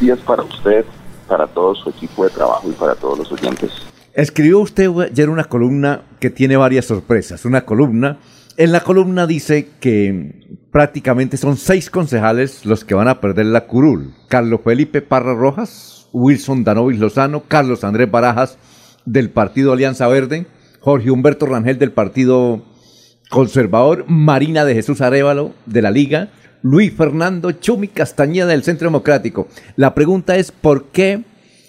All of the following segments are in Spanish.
días para usted, para todo su equipo de trabajo y para todos los oyentes. Escribió usted ayer una columna que tiene varias sorpresas. Una columna. En la columna dice que prácticamente son seis concejales los que van a perder la curul. Carlos Felipe Parra Rojas, Wilson Danovis Lozano, Carlos Andrés Barajas del Partido Alianza Verde, Jorge Humberto Rangel del Partido Conservador, Marina de Jesús Arevalo de la Liga, Luis Fernando Chumi Castañeda del Centro Democrático. La pregunta es, ¿por qué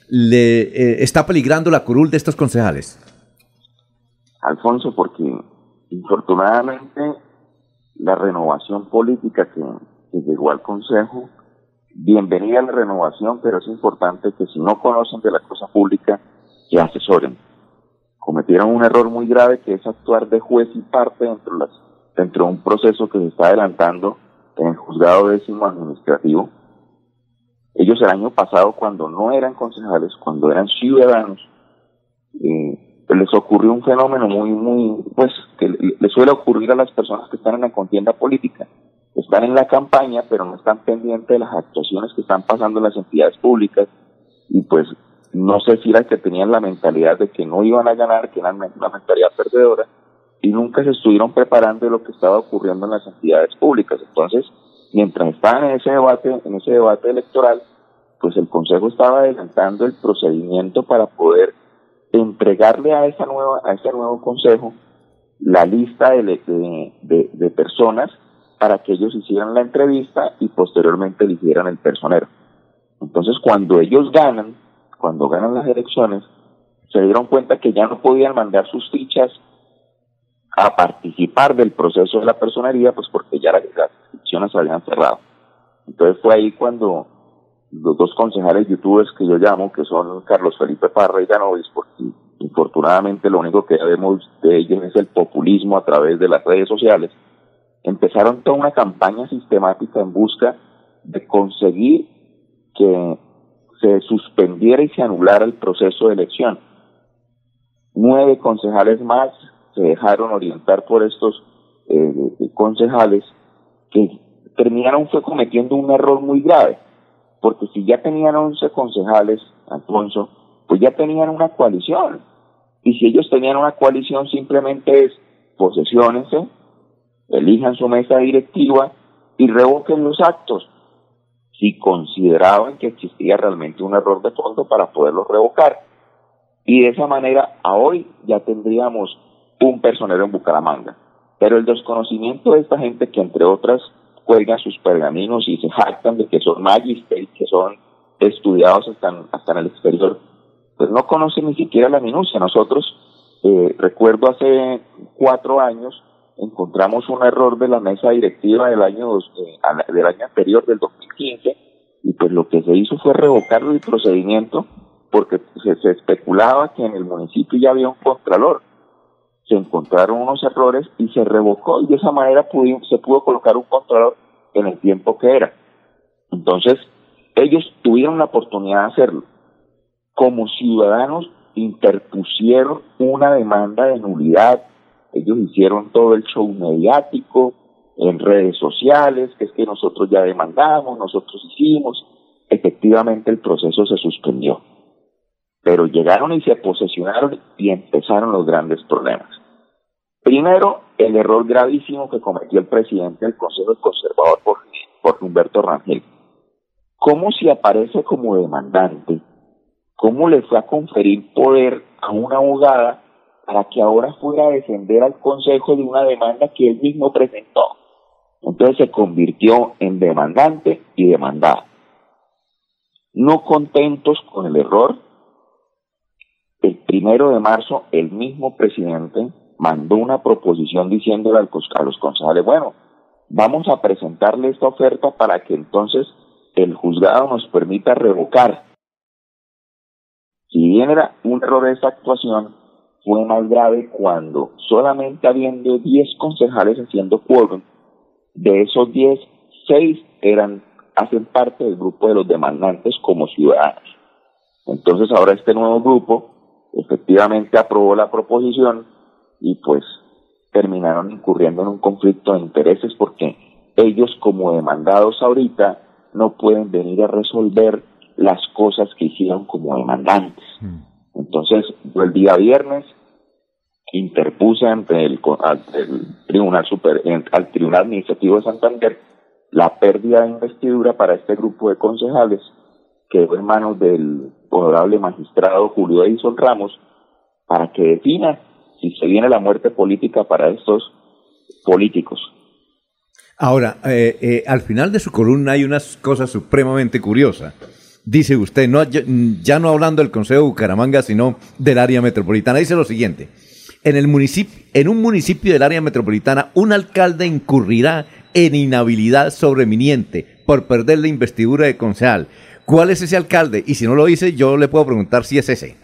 le eh, está peligrando la curul de estos concejales? Alfonso, porque infortunadamente la renovación política que, llegó al Consejo, bienvenida a la renovación, pero es importante que si no conocen de la cosa pública, que asesoren. Cometieron un error muy grave que es actuar de juez y parte dentro, dentro de un proceso que se está adelantando en el juzgado décimo administrativo. Ellos el año pasado, cuando no eran concejales, cuando eran ciudadanos, eh, les ocurrió un fenómeno muy, muy, pues, que le suele ocurrir a las personas que están en la contienda política. Están en la campaña, pero no están pendientes de las actuaciones que están pasando en las entidades públicas y pues no sé si era que tenían la mentalidad de que no iban a ganar, que eran una mentalidad perdedora, y nunca se estuvieron preparando de lo que estaba ocurriendo en las entidades públicas. Entonces, mientras estaban en ese debate, en ese debate electoral, pues el Consejo estaba adelantando el procedimiento para poder entregarle a esa nueva, a ese nuevo Consejo la lista de, de, de personas para que ellos hicieran la entrevista y posteriormente eligieran el personero. Entonces, cuando ellos ganan, cuando ganan las elecciones, se dieron cuenta que ya no podían mandar sus fichas a participar del proceso de la personería, pues porque ya las inscripciones se habían cerrado. Entonces fue ahí cuando los dos concejales youtubers que yo llamo, que son Carlos Felipe Parra y Ganovis, porque infortunadamente lo único que vemos de ellos es el populismo a través de las redes sociales, empezaron toda una campaña sistemática en busca de conseguir que se suspendiera y se anulara el proceso de elección. Nueve concejales más se dejaron orientar por estos eh, concejales que terminaron fue cometiendo un error muy grave, porque si ya tenían 11 concejales, Alfonso, pues ya tenían una coalición. Y si ellos tenían una coalición, simplemente es posesionense, elijan su mesa directiva y revoquen los actos si consideraban que existía realmente un error de fondo para poderlos revocar. Y de esa manera, a hoy ya tendríamos un personero en Bucaramanga. Pero el desconocimiento de esta gente que entre otras cuelgan sus pergaminos y se jactan de que son magister, que son estudiados hasta, hasta en el exterior, pues no conocen ni siquiera la minucia. Nosotros, eh, recuerdo hace cuatro años, encontramos un error de la mesa directiva del año, eh, del año anterior, del 2015, y pues lo que se hizo fue revocar el procedimiento porque se, se especulaba que en el municipio ya había un contralor se encontraron unos errores y se revocó y de esa manera se pudo colocar un controlador en el tiempo que era. Entonces, ellos tuvieron la oportunidad de hacerlo. Como ciudadanos interpusieron una demanda de nulidad, ellos hicieron todo el show mediático en redes sociales, que es que nosotros ya demandamos, nosotros hicimos, efectivamente el proceso se suspendió. Pero llegaron y se posesionaron y empezaron los grandes problemas. Primero, el error gravísimo que cometió el presidente del Consejo Conservador, Jorge Humberto Rangel. ¿Cómo se aparece como demandante? ¿Cómo le fue a conferir poder a una abogada para que ahora fuera a defender al Consejo de una demanda que él mismo presentó? Entonces se convirtió en demandante y demandada. No contentos con el error, el primero de marzo el mismo presidente mandó una proposición diciéndole a los concejales, bueno, vamos a presentarle esta oferta para que entonces el juzgado nos permita revocar. Si bien era un error esa actuación, fue más grave cuando solamente habiendo 10 concejales haciendo quórum, de esos 10, 6 eran, hacen parte del grupo de los demandantes como ciudadanos. Entonces ahora este nuevo grupo efectivamente aprobó la proposición y pues terminaron incurriendo en un conflicto de intereses porque ellos como demandados ahorita no pueden venir a resolver las cosas que hicieron como demandantes. Mm. Entonces, yo el día viernes interpuse ante el, Tribunal Super, al Tribunal Administrativo de Santander la pérdida de investidura para este grupo de concejales quedó en manos del honorable magistrado Julio Edison Ramos para que defina si se viene la muerte política para estos políticos. Ahora, eh, eh, al final de su columna hay unas cosas supremamente curiosas. Dice usted, no, ya no hablando del Consejo de Bucaramanga, sino del área metropolitana, dice lo siguiente. En, el municipio, en un municipio del área metropolitana, un alcalde incurrirá en inhabilidad sobreviniente por perder la investidura de concejal. ¿Cuál es ese alcalde? Y si no lo dice, yo le puedo preguntar si es ese.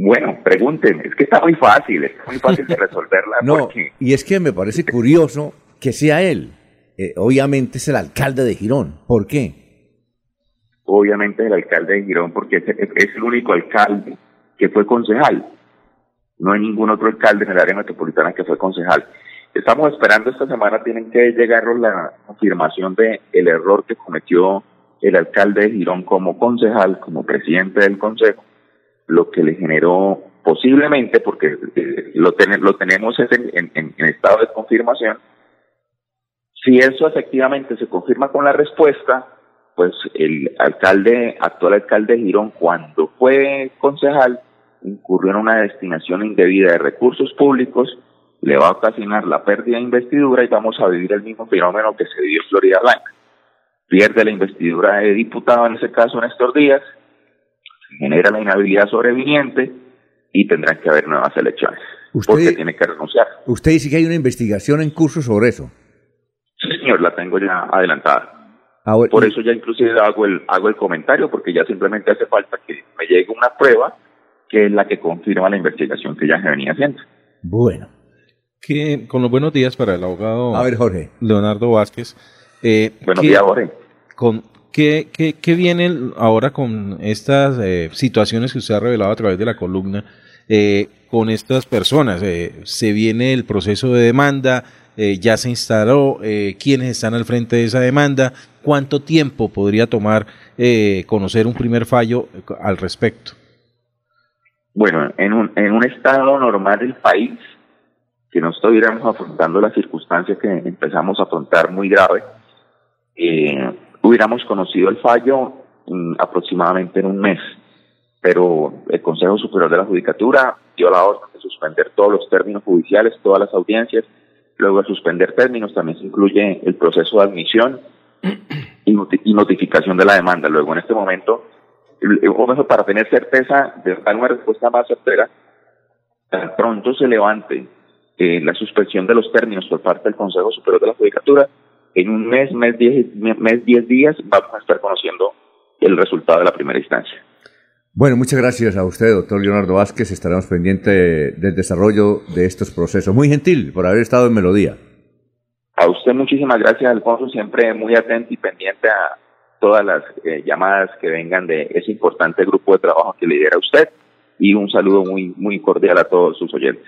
Bueno, pregunten, es que está muy fácil, es muy fácil de resolverla. no, y es que me parece curioso que sea él. Eh, obviamente es el alcalde de Girón. ¿Por qué? Obviamente el alcalde de Girón porque es, es el único alcalde que fue concejal. No hay ningún otro alcalde en el área metropolitana que fue concejal. Estamos esperando esta semana, tienen que llegar la confirmación de el error que cometió el alcalde de Girón como concejal, como presidente del consejo, lo que le generó posiblemente, porque eh, lo, lo tenemos en, en, estado de confirmación, si eso efectivamente se confirma con la respuesta, pues el alcalde, actual alcalde de Girón, cuando fue concejal, incurrió en una destinación indebida de recursos públicos, le va a ocasionar la pérdida de investidura y vamos a vivir el mismo fenómeno que se vivió en Florida Blanca. Pierde la investidura de diputado, en ese caso Néstor Díaz, genera la inhabilidad sobreviniente y tendrán que haber nuevas elecciones. Usted, porque tiene que renunciar. Usted dice que hay una investigación en curso sobre eso. Sí, señor, la tengo ya adelantada. Ah, Por eso ya inclusive hago el, hago el comentario, porque ya simplemente hace falta que me llegue una prueba que es la que confirma la investigación que ya se venía haciendo. Bueno. Que, con los buenos días para el abogado A ver, Jorge. Leonardo Vázquez. Eh, Buenos días, Jorge. Con, ¿qué, qué, qué viene ahora con estas eh, situaciones que usted ha revelado a través de la columna? Eh, con estas personas, eh, se viene el proceso de demanda, ya se instaló, quiénes están al frente de esa demanda, cuánto tiempo podría tomar conocer un primer fallo al respecto. Bueno, en un, en un estado normal del país, que no estuviéramos afrontando las circunstancias que empezamos a afrontar muy grave, eh, hubiéramos conocido el fallo mm, aproximadamente en un mes, pero el Consejo Superior de la Judicatura dio la orden de suspender todos los términos judiciales, todas las audiencias, luego de suspender términos también se incluye el proceso de admisión y, notificación de la demanda. Luego, en este momento, o mejor, para tener certeza de dar una respuesta más certera, pronto se levante eh, la suspensión de los términos por parte del Consejo Superior de la Judicatura, en un mes, mes diez, mes diez días, vamos a estar conociendo el resultado de la primera instancia. Bueno, muchas gracias a usted, doctor Leonardo Vázquez. Estaremos pendientes del desarrollo de estos procesos. Muy gentil por haber estado en Melodía. A usted muchísimas gracias, Alfonso. Siempre muy atento y pendiente a todas las eh, llamadas que vengan de ese importante grupo de trabajo que lidera usted. Y un saludo muy, muy cordial a todos sus oyentes.